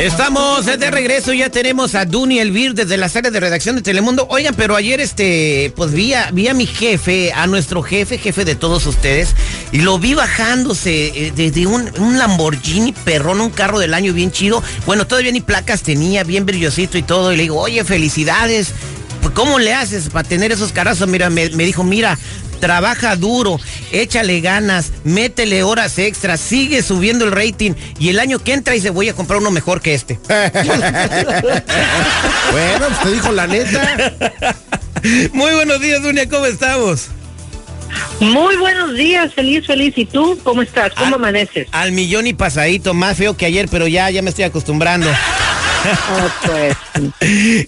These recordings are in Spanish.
Estamos de regreso, ya tenemos a Duni Elvir desde la sala de redacción de Telemundo. Oigan, pero ayer este, pues vi a, vi a mi jefe, a nuestro jefe, jefe de todos ustedes, y lo vi bajándose desde eh, un, un, Lamborghini perrón, un carro del año bien chido. Bueno, todavía ni placas tenía, bien brillosito y todo. Y le digo, oye, felicidades. ¿Cómo le haces para tener esos carazos? Mira, me, me dijo, mira, trabaja duro, échale ganas, métele horas extras, sigue subiendo el rating y el año que entra y se voy a comprar uno mejor que este. bueno, usted dijo la neta. Muy buenos días, Dunia, ¿cómo estamos? Muy buenos días, feliz, feliz. ¿Y tú cómo estás? ¿Cómo al, amaneces? Al millón y pasadito, más feo que ayer, pero ya, ya me estoy acostumbrando. Oh, pues.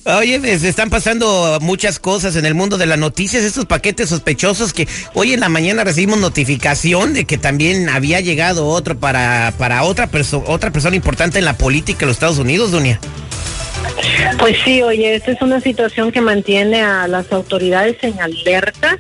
Oye, se están pasando muchas cosas en el mundo de las noticias, estos paquetes sospechosos que hoy en la mañana recibimos notificación de que también había llegado otro para, para otra, perso otra persona importante en la política de los Estados Unidos, Dunia. Pues sí, oye, esta es una situación que mantiene a las autoridades en alerta.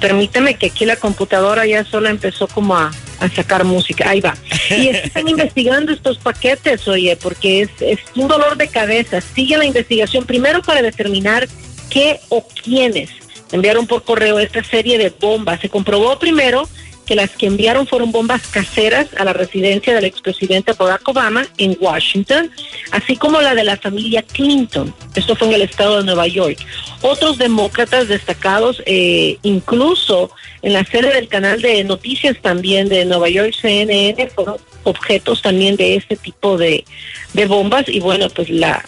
Permíteme que aquí la computadora ya solo empezó como a, a sacar música. Ahí va. Y están investigando estos paquetes, oye, porque es, es un dolor de cabeza. Sigue la investigación primero para determinar qué o quiénes enviaron por correo esta serie de bombas. Se comprobó primero que las que enviaron fueron bombas caseras a la residencia del expresidente Barack Obama en Washington, así como la de la familia Clinton. Esto fue en el estado de Nueva York. Otros demócratas destacados, eh, incluso en la sede del canal de noticias también de Nueva York, CNN, fueron objetos también de este tipo de, de bombas. Y bueno, pues la,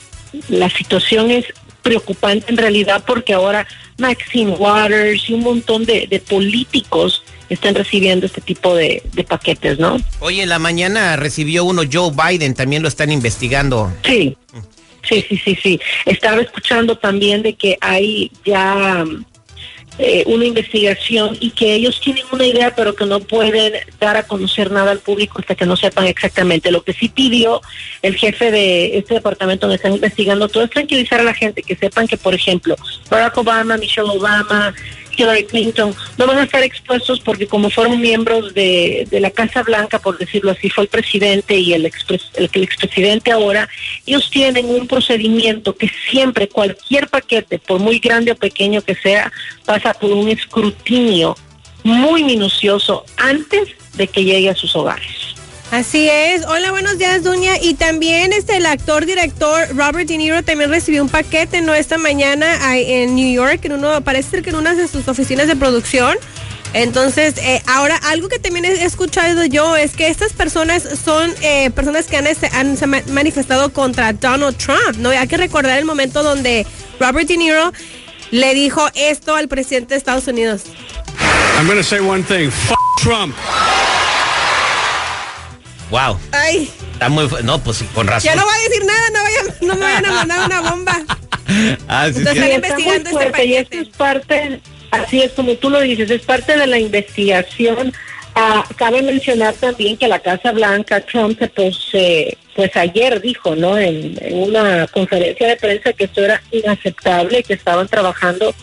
la situación es preocupante en realidad porque ahora Maxine Waters y un montón de, de políticos están recibiendo este tipo de, de, paquetes, ¿no? Oye, en la mañana recibió uno Joe Biden, también lo están investigando. Sí, sí, sí, sí, sí. Estaba escuchando también de que hay ya eh, una investigación y que ellos tienen una idea, pero que no pueden dar a conocer nada al público hasta que no sepan exactamente. Lo que sí pidió el jefe de este departamento donde están investigando todo es tranquilizar a la gente, que sepan que, por ejemplo, Barack Obama, Michelle Obama, Hillary Clinton no van a estar expuestos porque como fueron miembros de, de la Casa Blanca, por decirlo así, fue el presidente y el, expres, el, el expresidente ahora, ellos tienen un procedimiento que siempre cualquier paquete, por muy grande o pequeño que sea, pasa por un escrutinio muy minucioso antes de que llegue a sus hogares. Así es. Hola, buenos días, Duña. Y también este el actor director Robert De Niro también recibió un paquete no esta mañana en New York, en uno parece ser que en una de sus oficinas de producción. Entonces, eh, ahora algo que también he escuchado yo es que estas personas son eh, personas que han, han, se manifestado contra Donald Trump. No hay que recordar el momento donde Robert De Niro le dijo esto al presidente de Estados Unidos. I'm going say one thing. F Trump. Wow. Ay. Está muy no, pues con razón. Ya no va a decir nada, no, vaya, no me vayan a mandar una bomba. ah, sí, Entonces sí. están investigando este paquete. Y esto es parte, así es como tú lo dices, es parte de la investigación. Ah, cabe mencionar también que la Casa Blanca, Trump, pues, eh, pues ayer dijo, ¿no? En, en una conferencia de prensa que esto era inaceptable, que estaban trabajando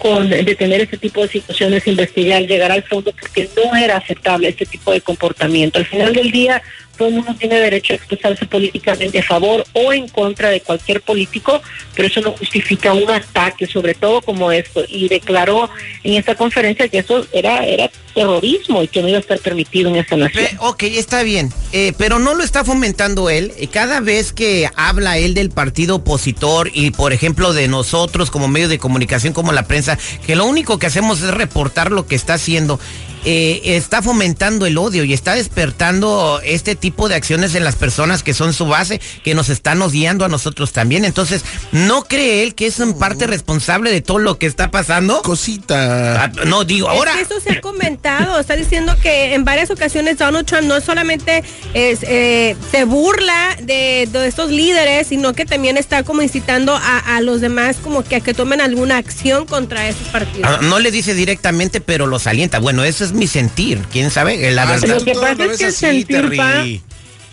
con detener este tipo de situaciones, investigar, llegar al fondo, porque no era aceptable este tipo de comportamiento. Al final del día, todo el mundo tiene derecho a expresarse políticamente a favor o en contra de cualquier político, pero eso no justifica un ataque, sobre todo como esto. Y declaró en esta conferencia que eso era, era terrorismo y que no iba a estar permitido en esta nación. Eh, ok, está bien, eh, pero no lo está fomentando él. Cada vez que habla él del partido opositor y, por ejemplo, de nosotros como medio de comunicación, como la prensa, que lo único que hacemos es reportar lo que está haciendo. Eh, está fomentando el odio y está despertando este tipo de acciones en las personas que son su base, que nos están odiando a nosotros también. Entonces, ¿no cree él que es en parte responsable de todo lo que está pasando? Cosita. Ah, no, digo, ahora... Es que eso se ha comentado, está diciendo que en varias ocasiones Donald Trump no solamente es, eh, se burla de, de, estos líderes, sino que también está como incitando a, a, los demás como que a que tomen alguna acción contra esos partidos. Ah, no le dice directamente, pero los alienta. Bueno, eso es mi sentir. ¿Quién sabe? La Ah, verdad. Lo que pasa es que el sentir va,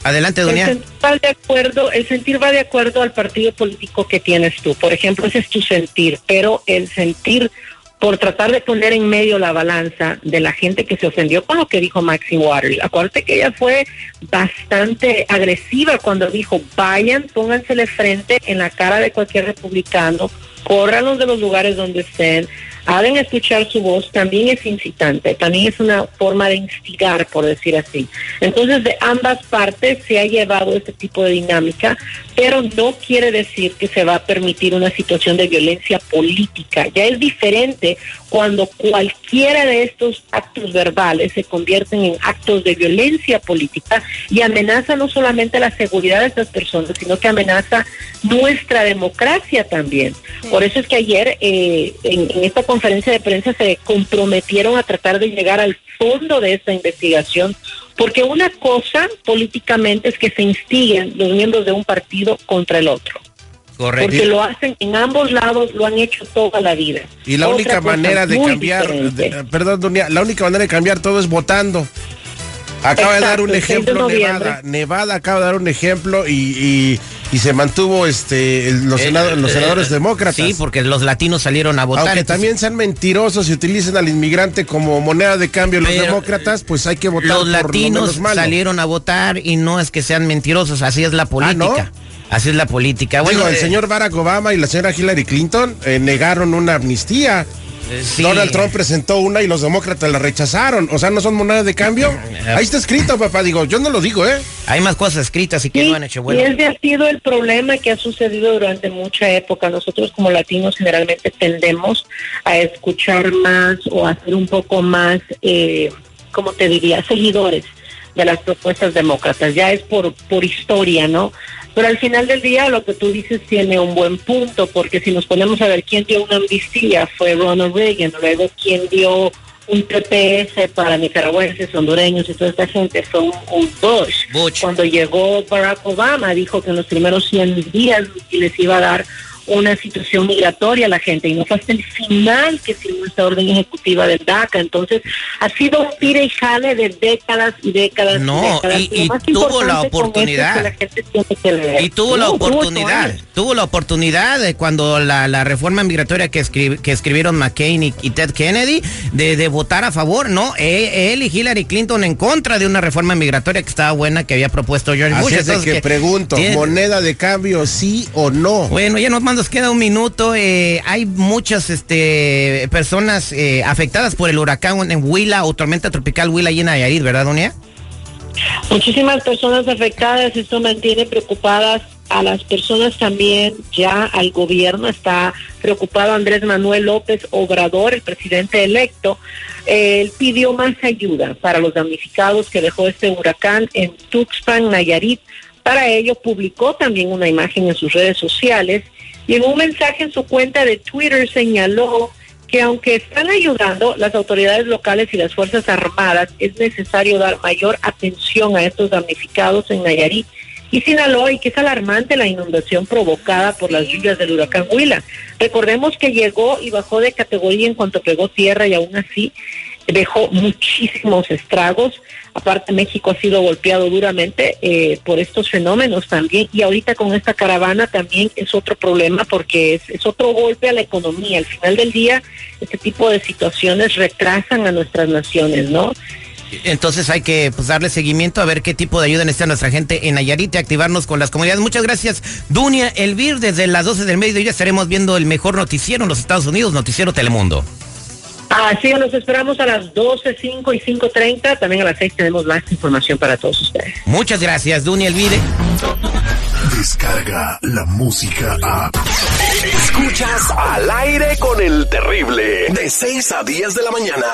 Adelante, El doña. sentir, va de acuerdo, el sentir va de acuerdo al partido político que tienes tú. Por ejemplo, ese es tu sentir, pero el sentir por tratar de poner en medio la balanza de la gente que se ofendió con lo que dijo Maxine Waters. Acuérdate que ella fue bastante agresiva cuando dijo, vayan, póngansele frente en la cara de cualquier republicano, córranlos de los lugares donde estén, hagan escuchar su voz, también es incitante, también es una forma de instigar, por decir así. Entonces, de ambas partes se ha llevado este tipo de dinámica, pero no quiere decir que se va a permitir una situación de violencia política. Ya es diferente cuando cualquiera de estos actos verbales se convierten en actos de violencia política y amenaza no solamente la seguridad de estas personas, sino que amenaza nuestra democracia también. Por eso es que ayer eh, en, en esta conferencia de prensa se comprometieron a tratar de llegar al fondo de esta investigación, porque una cosa políticamente es que se instiguen los miembros de un partido contra el otro. Correcto. Porque lo hacen en ambos lados, lo han hecho toda la vida. Y la Otra única manera de cambiar, de- perdón, Dunia, la única manera de cambiar todo es votando. Acaba de dar un Exacto, el 6 de ejemplo. Nevada. Nevada acaba de dar un ejemplo y, y- y se mantuvo este el- los, Eh, los eh, senadores eh, demócratas. Sí, porque los latinos salieron a votar. Aunque entonces- también sean mentirosos y utilicen al inmigrante como moneda de cambio los demócratas, pues hay que votar los por lo latinos menos malo. salieron a votar y no es que sean mentirosos, así es la política. ¿no? Así es la política. Bueno, Digo, el eh, señor Barack Obama y la señora Hillary Clinton eh, negaron una amnistía. eh, sí. Donald Trump presentó una y los demócratas la rechazaron. O sea, no son moneda de cambio. Ahí está escrito, papá. Digo, yo no lo digo, ¿eh? Hay más cosas escritas y que Sí, no han hecho y bueno. ese ha sido el problema que ha sucedido durante mucha época. Nosotros como latinos generalmente tendemos a escuchar más o a ser un poco más, eh, como te diría, seguidores de las propuestas demócratas. Ya es por, por historia, ¿no? Pero al final del día lo que tú dices tiene un buen punto, porque si nos ponemos a ver quién dio una amnistía fue Ronald Reagan, luego quién dio un TPS para nicaragüenses, hondureños y toda esta gente fue un, un Bush. Bush. Cuando llegó Barack Obama dijo que en los primeros 100 días les iba a dar una situación migratoria a la gente y no fue hasta el final que firmó esta orden ejecutiva del DACA. Entonces ha sido un tire y jale de décadas y décadas. No, décadas. y- tuvo la es oportunidad. que la que. Y tuvo la oportunidad, tuvo la oportunidad de cuando la, la reforma migratoria que, escri- que escribieron McCain y, y Ted Kennedy de, de votar a favor, ¿no? E- Él, y Hillary Clinton en contra de una reforma migratoria que estaba buena que había propuesto George Bush. Así es de Entonces, que pregunto, tiene- ¿moneda de cambio sí o no? Bueno, ya nos nos queda un minuto. eh, hay muchas este, personas eh, afectadas por el huracán en Huila o tormenta tropical Huila y en Nayarit, ¿verdad, Doña? Muchísimas personas afectadas, esto mantiene preocupadas a las personas también, ya al gobierno está preocupado Andrés Manuel López Obrador, el presidente electo, él pidió más ayuda para los damnificados que dejó este huracán en Tuxpan, Nayarit. Para ello publicó también una imagen en sus redes sociales y en un mensaje en su cuenta de Twitter señaló que aunque están ayudando las autoridades locales y las Fuerzas Armadas, es necesario dar mayor atención a estos damnificados en Nayarit y Sinaloa y que es alarmante la inundación provocada por las lluvias del huracán Huila. Recordemos que llegó y bajó de categoría en cuanto pegó tierra y aún así dejó muchísimos estragos. Aparte México ha sido golpeado duramente eh, por estos fenómenos también y ahorita con esta caravana también es otro problema porque es, es otro golpe a la economía. Al final del día este tipo de situaciones retrasan a nuestras naciones, ¿no? Entonces hay que pues, darle seguimiento a ver qué tipo de ayuda necesita nuestra gente en Nayarit y activarnos con las comunidades. Muchas gracias, Dunia Elvir. Desde las 12 del mediodía estaremos viendo el mejor noticiero en los Estados Unidos, Noticiero Telemundo. Así los esperamos a las 12, 5 y 5.30. También a las 6 tenemos más información para todos ustedes. Muchas gracias, Dunia Elvire. Descarga la música a. Escuchas al aire con el terrible. De 6 a 10 de la mañana.